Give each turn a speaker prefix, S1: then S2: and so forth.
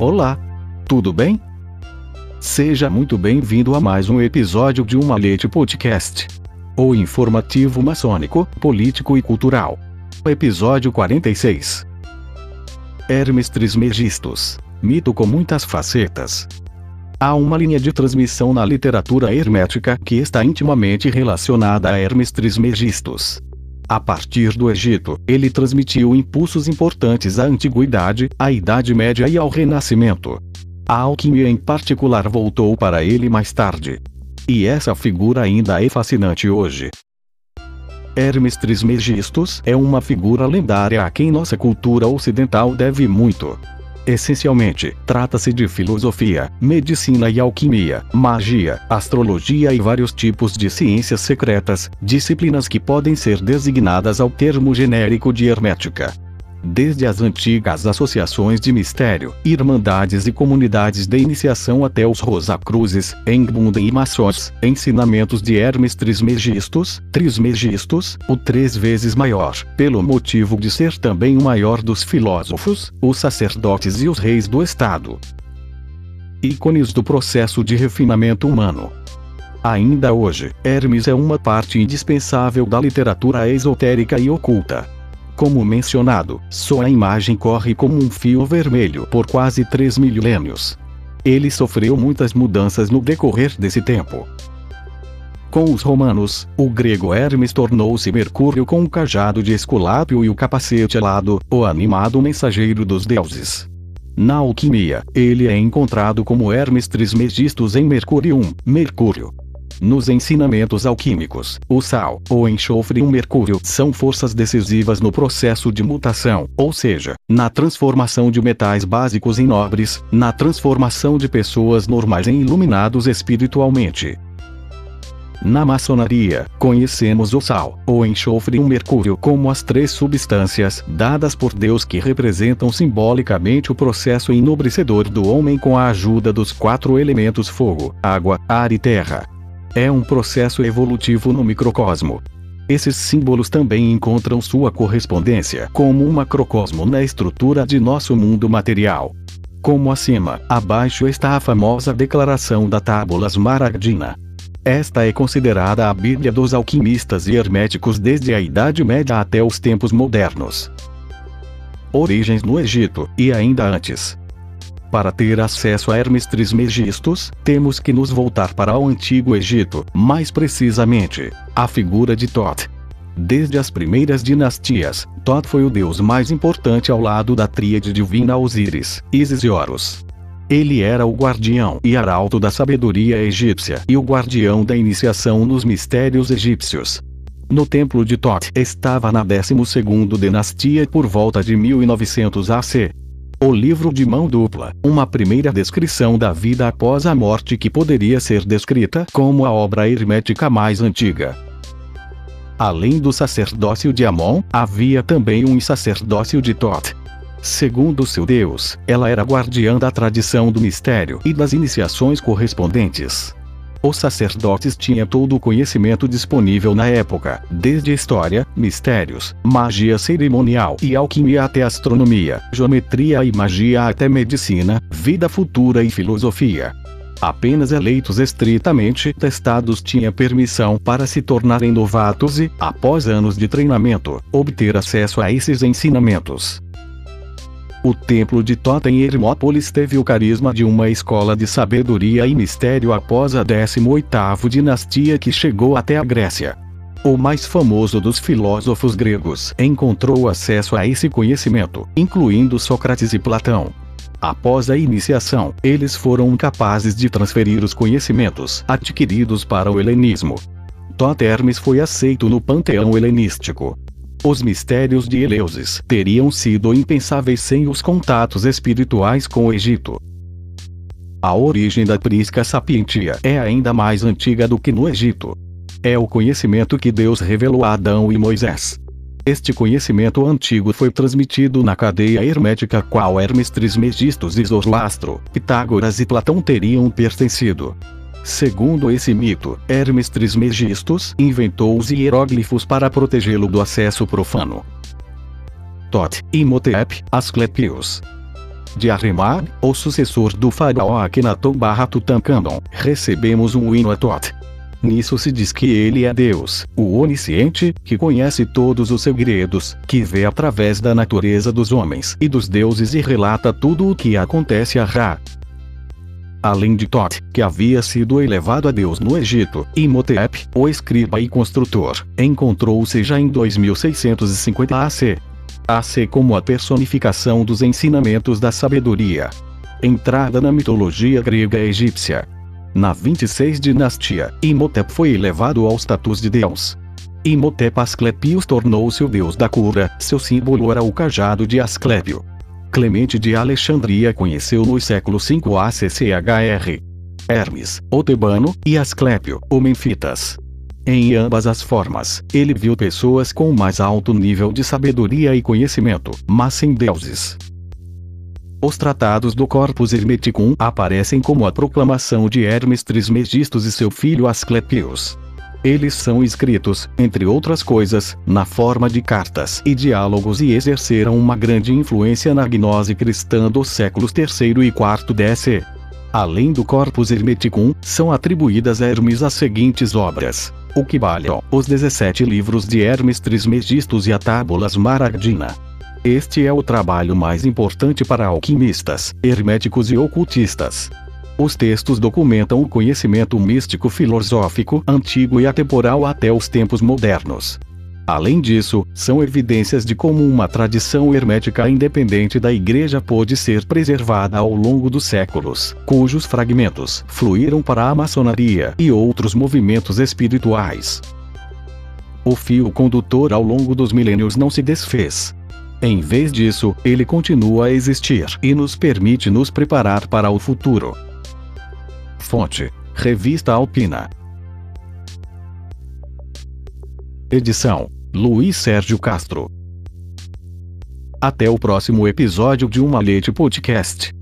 S1: Olá! Tudo bem? Seja muito bem-vindo a mais um episódio de Uma Leite Podcast. O informativo maçônico, político e cultural. Episódio 46. Hermes Trismegistus. Mito com muitas facetas. Há uma linha de transmissão na literatura hermética que está intimamente relacionada a Hermes Trismegistus. A partir do Egito, ele transmitiu impulsos importantes à antiguidade, à Idade Média e ao Renascimento. A alquimia em particular voltou para ele mais tarde. E essa figura ainda é fascinante hoje. Hermes Trismegistus é uma figura lendária a quem nossa cultura ocidental deve muito. Essencialmente, trata-se de filosofia, medicina e alquimia, magia, astrologia e vários tipos de ciências secretas, disciplinas que podem ser designadas ao termo genérico de hermética desde as antigas associações de mistério, irmandades e comunidades de iniciação até os Rosacruzes, Engbunden e maçons, ensinamentos de Hermes Trismegistus, Trismegistus, o três vezes maior, pelo motivo de ser também o maior dos filósofos, os sacerdotes e os reis do Estado. Ícones do processo de refinamento humano. Ainda hoje, Hermes é uma parte indispensável da literatura esotérica e oculta. Como mencionado, sua imagem corre como um fio vermelho por quase três milênios. Ele sofreu muitas mudanças no decorrer desse tempo. Com os romanos, o grego Hermes tornou-se Mercúrio com o cajado de Esculápio e o capacete alado, o animado mensageiro dos deuses. Na alquimia, ele é encontrado como Hermes Trismegistus em Mercurium, Mercúrio. Nos ensinamentos alquímicos, o sal, o enxofre e o mercúrio são forças decisivas no processo de mutação, ou seja, na transformação de metais básicos em nobres, na transformação de pessoas normais em iluminados espiritualmente. Na maçonaria, conhecemos o sal, o enxofre e o mercúrio como as três substâncias dadas por Deus que representam simbolicamente o processo enobrecedor do homem com a ajuda dos quatro elementos fogo, água, ar e terra. É um processo evolutivo no microcosmo. Esses símbolos também encontram sua correspondência como um macrocosmo na estrutura de nosso mundo material. Como acima, abaixo está a famosa declaração da Tábulas Maragdina. Esta é considerada a Bíblia dos alquimistas e herméticos desde a Idade Média até os tempos modernos. Origens no Egito, e ainda antes. Para ter acesso a Hermes Trismegistus, temos que nos voltar para o Antigo Egito, mais precisamente, a figura de Tot. Desde as primeiras dinastias, Tot foi o deus mais importante ao lado da tríade divina Osíris, Isis e Horus. Ele era o guardião e arauto da sabedoria egípcia e o guardião da iniciação nos mistérios egípcios. No templo de Tot estava na 12ª dinastia por volta de 1900 AC, o livro de mão dupla, uma primeira descrição da vida após a morte que poderia ser descrita como a obra hermética mais antiga. Além do sacerdócio de Amon, havia também um sacerdócio de Tot. Segundo seu deus, ela era guardiã da tradição do mistério e das iniciações correspondentes. Os sacerdotes tinham todo o conhecimento disponível na época, desde história, mistérios, magia cerimonial e alquimia até astronomia, geometria e magia até medicina, vida futura e filosofia. Apenas eleitos estritamente testados tinham permissão para se tornarem novatos e, após anos de treinamento, obter acesso a esses ensinamentos. O templo de Tota em Hermópolis teve o carisma de uma escola de sabedoria e mistério após a 18ª dinastia que chegou até a Grécia. O mais famoso dos filósofos gregos encontrou acesso a esse conhecimento, incluindo Sócrates e Platão. Após a iniciação, eles foram capazes de transferir os conhecimentos adquiridos para o helenismo. Tot Hermes foi aceito no panteão helenístico, os mistérios de Eleusis teriam sido impensáveis sem os contatos espirituais com o Egito. A origem da prisca sapientia é ainda mais antiga do que no Egito. É o conhecimento que Deus revelou a Adão e Moisés. Este conhecimento antigo foi transmitido na cadeia hermética qual Hermes Trismegistus e Zoroastro, Pitágoras e Platão teriam pertencido. Segundo esse mito, Hermes Trismegistus inventou os hieróglifos para protegê-lo do acesso profano. Tot, Imhotep, Asclepios. de Aremag, o sucessor do faraó Akhenaton barra Tutankhamon, recebemos um hino a Tot. Nisso se diz que ele é Deus, o onisciente, que conhece todos os segredos, que vê através da natureza dos homens e dos deuses e relata tudo o que acontece a Ra. Além de Tot, que havia sido elevado a Deus no Egito, Imhotep, o escriba e construtor, encontrou-se já em 2650 AC. AC como a personificação dos ensinamentos da sabedoria. Entrada na mitologia grega e egípcia. Na 26 dinastia, Imhotep foi elevado ao status de Deus. Imhotep Asclepios tornou-se o deus da cura, seu símbolo era o cajado de Asclépio. Clemente de Alexandria conheceu nos séculos 5 ACCHR. Hermes, o tebano, e Asclépio, o menfitas. Em ambas as formas, ele viu pessoas com mais alto nível de sabedoria e conhecimento, mas sem deuses. Os tratados do Corpus Hermeticum aparecem como a proclamação de Hermes Trismegistus e seu filho Asclepios. Eles são escritos, entre outras coisas, na forma de cartas e diálogos e exerceram uma grande influência na gnose cristã dos séculos III e IV DC. Além do Corpus Hermeticum, são atribuídas a Hermes as seguintes obras: o Kybalion, os 17 livros de Hermes Trismegistus e a Tábulas Maragdina. Este é o trabalho mais importante para alquimistas, herméticos e ocultistas. Os textos documentam o conhecimento místico filosófico antigo e atemporal até os tempos modernos. Além disso, são evidências de como uma tradição hermética independente da Igreja pôde ser preservada ao longo dos séculos, cujos fragmentos fluíram para a maçonaria e outros movimentos espirituais. O fio condutor ao longo dos milênios não se desfez. Em vez disso, ele continua a existir e nos permite nos preparar para o futuro. Fonte: Revista Alpina. Edição: Luiz Sérgio Castro. Até o próximo episódio de Uma Leite Podcast.